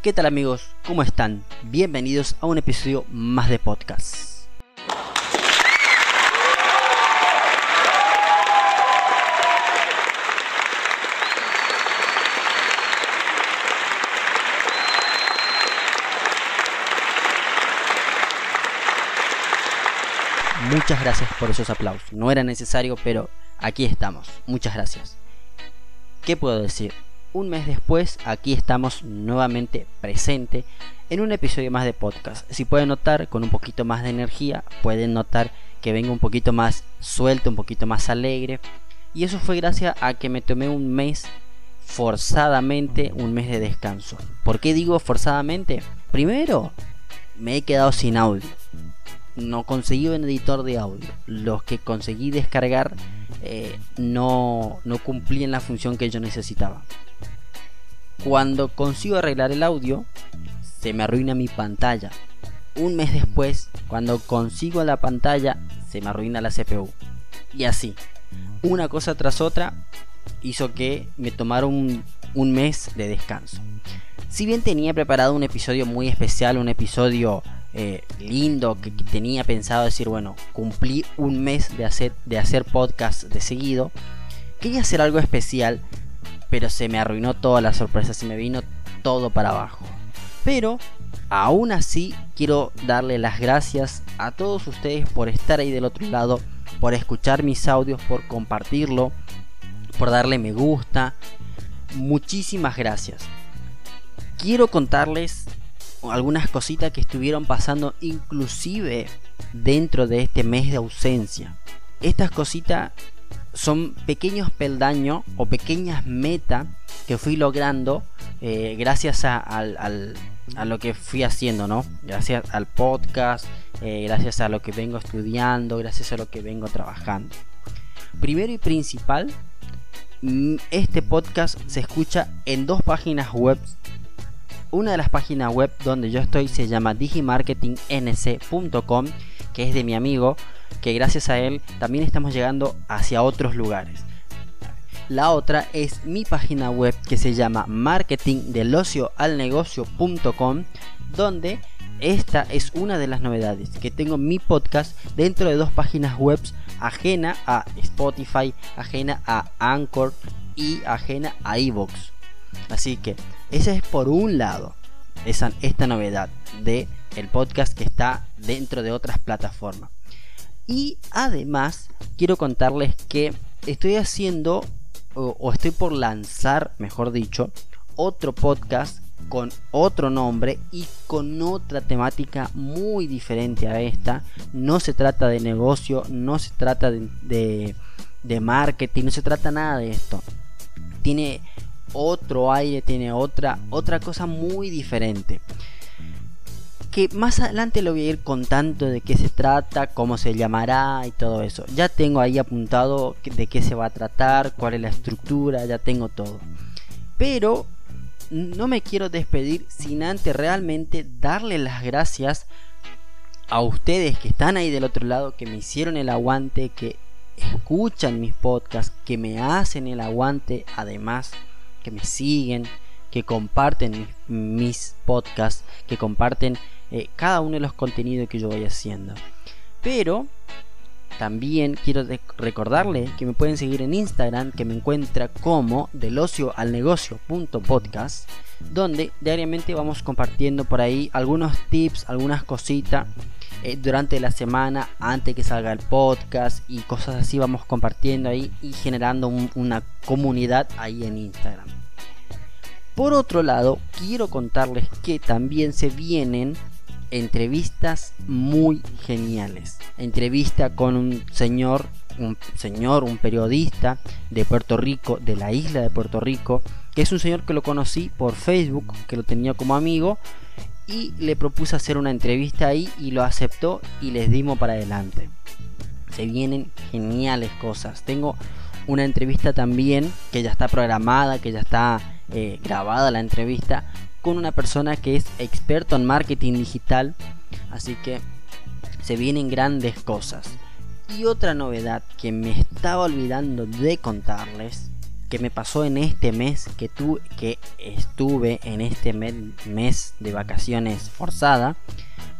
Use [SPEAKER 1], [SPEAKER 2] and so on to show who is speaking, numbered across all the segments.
[SPEAKER 1] ¿Qué tal amigos? ¿Cómo están? Bienvenidos a un episodio más de podcast. Muchas gracias por esos aplausos. No era necesario, pero aquí estamos. Muchas gracias. ¿Qué puedo decir? Un mes después, aquí estamos nuevamente presente en un episodio más de podcast. Si pueden notar, con un poquito más de energía, pueden notar que vengo un poquito más suelto, un poquito más alegre. Y eso fue gracias a que me tomé un mes forzadamente, un mes de descanso. ¿Por qué digo forzadamente? Primero, me he quedado sin audio no conseguí un editor de audio. Los que conseguí descargar eh, no, no cumplían la función que yo necesitaba. Cuando consigo arreglar el audio, se me arruina mi pantalla. Un mes después, cuando consigo la pantalla, se me arruina la CPU. Y así, una cosa tras otra, hizo que me tomara un, mes de descanso. Si bien tenía preparado un episodio muy especial, un episodio eh, lindo que, tenía pensado decir, bueno, cumplí un mes de hacer, de hacer podcast de seguido. Quería hacer algo especial, pero se me arruinó toda la sorpresa, se me vino todo para abajo. Pero aún así quiero darle las gracias a todos ustedes por estar ahí del otro lado, por escuchar mis audios, por compartirlo, por darle me gusta. Muchísimas gracias. Quiero contarles algunas cositas que estuvieron pasando inclusive dentro de este mes de ausencia. Estas cositas son pequeños peldaños o pequeñas metas que fui logrando eh, gracias a, lo que fui haciendo, ¿no? Gracias al podcast, eh, gracias a lo que vengo estudiando, gracias a lo que vengo trabajando. Primero y principal, mm, este podcast se escucha en dos páginas web una de las páginas web donde yo estoy se llama digimarketingnc.com, que es de mi amigo, que gracias a él también estamos llegando hacia otros lugares. La otra es mi página web que se llama marketingdelocioalnegocio.com, donde esta es una de las novedades, que tengo mi podcast dentro de dos páginas web ajena a Spotify, ajena a Anchor y ajena a Evox. Así que esa es por un lado esa, esta novedad de el podcast que está dentro de otras plataformas. Y además quiero contarles que estoy haciendo o, estoy por lanzar, mejor dicho, otro podcast con otro nombre y con otra temática muy diferente a esta. No se trata de negocio, no se trata de, de, de marketing, no se trata nada de esto. Tiene otro aire, tiene otra, otra cosa muy diferente. Que más adelante lo voy a ir contando de qué se trata, cómo se llamará y todo eso. Ya tengo ahí apuntado de qué se va a tratar, cuál es la estructura, ya tengo todo. Pero no me quiero despedir sin antes realmente darle las gracias a ustedes que están ahí del otro lado, que me hicieron el aguante, que escuchan mis podcasts, que me hacen el aguante además que me siguen, que comparten mis, podcasts, que comparten eh, cada uno de los contenidos que yo voy haciendo. Pero también quiero recordarle que me pueden seguir en Instagram, que me encuentra como del ocio al negocio podcast, donde diariamente vamos compartiendo por ahí algunos tips, algunas cositas eh, durante la semana antes que salga el podcast y cosas así vamos compartiendo ahí y generando una comunidad ahí en Instagram. Por otro lado, quiero contarles que también se vienen entrevistas muy geniales. Entrevista con un señor, un señor, un periodista de Puerto Rico, de la isla de Puerto Rico, que es un señor que lo conocí por Facebook, que lo tenía como amigo y le propuse hacer una entrevista ahí y lo aceptó y les dimos para adelante. Se vienen geniales cosas. Tengo una entrevista también que ya está programada, que ya está eh, grabada la entrevista una persona que es experto en marketing digital. Así que se vienen grandes cosas. Y otra novedad que me estaba olvidando de contarles que me pasó en este mes que, tu, que estuve en este mes de vacaciones forzada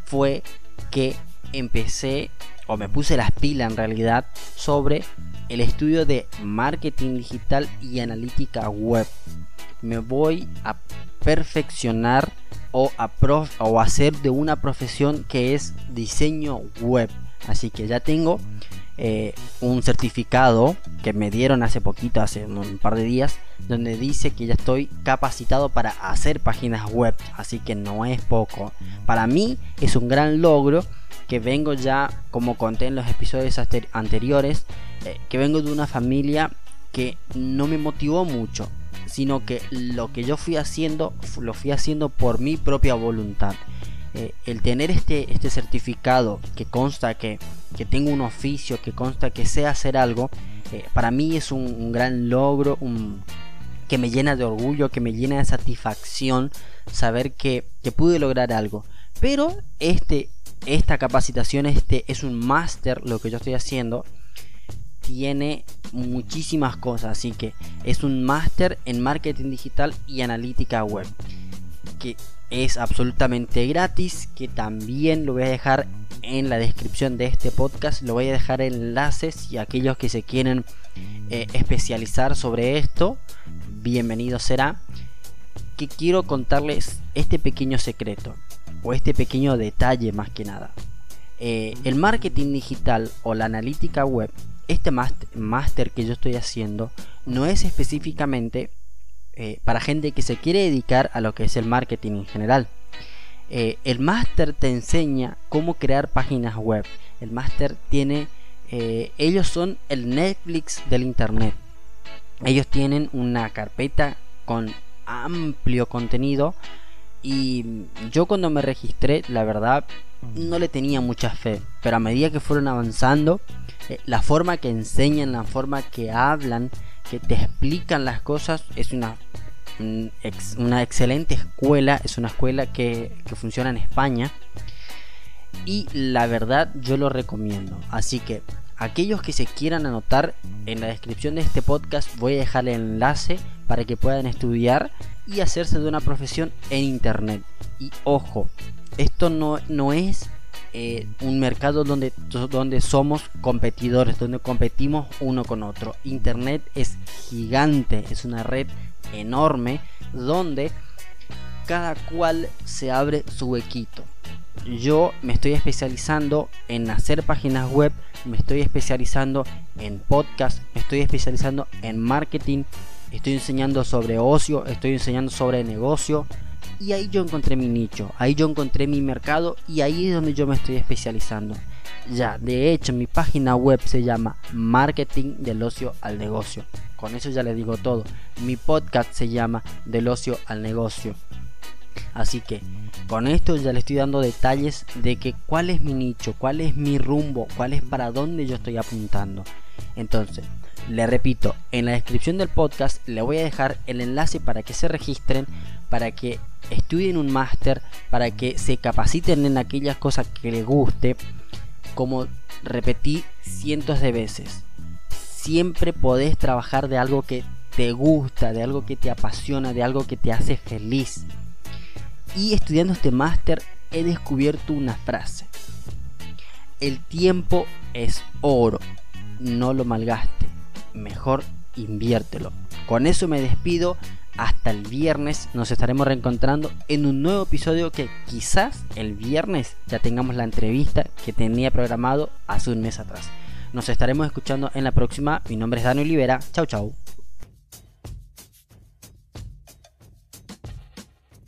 [SPEAKER 1] fue que empecé o me puse las pilas en realidad sobre el estudio de marketing digital y analítica web. Me voy a perfeccionar o hacer de una profesión que es diseño web. Así que ya tengo eh, un certificado que me dieron hace poquito, hace un par de días, donde dice que ya estoy capacitado para hacer páginas web. Así que no es poco. Para mí es un gran logro que vengo ya, como conté en los episodios anteriores, eh, que vengo de una familia que no me motivó mucho, sino que lo que yo fui haciendo, lo fui haciendo por mi propia voluntad. Eh, el tener este, este certificado que consta que, que, tengo un oficio, que consta que sé hacer algo, eh, para mí es un, gran logro, un, que me llena de orgullo, que me llena de satisfacción saber que, que pude lograr algo. Pero este, esta capacitación este es un máster, lo que yo estoy haciendo, tiene muchísimas cosas, así que es un máster en marketing digital y analítica web, que es absolutamente gratis, que también lo voy a dejar en la descripción de este podcast, lo voy a dejar enlaces y aquellos que se quieren eh, especializar sobre esto, bienvenido será, que quiero contarles este pequeño secreto o este pequeño detalle más que nada. Eh, el marketing digital o la analítica web, este máster que yo estoy haciendo, no es específicamente eh, para gente que se quiere dedicar a lo que es el marketing en general. Eh, el máster te enseña cómo crear páginas web. El máster tiene, ellos son el Netflix del Internet. Ellos tienen una carpeta con amplio contenido y yo cuando me registré, la verdad, no le tenía mucha fe. Pero a medida que fueron avanzando, eh, la forma que enseñan, la forma que hablan, que te explican las cosas, es una, una excelente escuela. Es una escuela que, que funciona en España. Y la verdad yo lo recomiendo. Así que aquellos que se quieran anotar, en la descripción de este podcast voy a dejar el enlace para que puedan estudiar y hacerse de una profesión en internet. Y ojo, esto no, no es eh, un mercado donde, donde somos competidores, donde competimos uno con otro. Internet es gigante, es una red enorme donde cada cual se abre su equipo yo me estoy especializando en hacer páginas web, me estoy especializando en podcast, me estoy especializando en marketing, estoy enseñando sobre ocio, estoy enseñando sobre negocio. Y ahí yo encontré mi nicho, ahí yo encontré mi mercado y ahí es donde yo me estoy especializando. Ya, de hecho, mi página web se llama Marketing del Ocio al Negocio. Con eso ya le digo todo. Mi podcast se llama Del Ocio al Negocio. Así que con esto ya le estoy dando detalles de que cuál es mi nicho, cuál es mi rumbo, cuál es para dónde yo estoy apuntando. Entonces, le repito, en la descripción del podcast le voy a dejar el enlace para que se registren, para que estudien un máster, para que se capaciten en aquellas cosas que les guste. Como repetí cientos de veces, siempre podés trabajar de algo que te gusta, de algo que te apasiona, de algo que te hace feliz. Y estudiando este máster he descubierto una frase. El tiempo es oro, no lo malgaste, mejor inviértelo. Con eso me despido, hasta el viernes nos estaremos reencontrando en un nuevo episodio que quizás el viernes ya tengamos la entrevista que tenía programado hace un mes atrás. Nos estaremos escuchando en la próxima, mi nombre es Daniel Olivera, chau chau.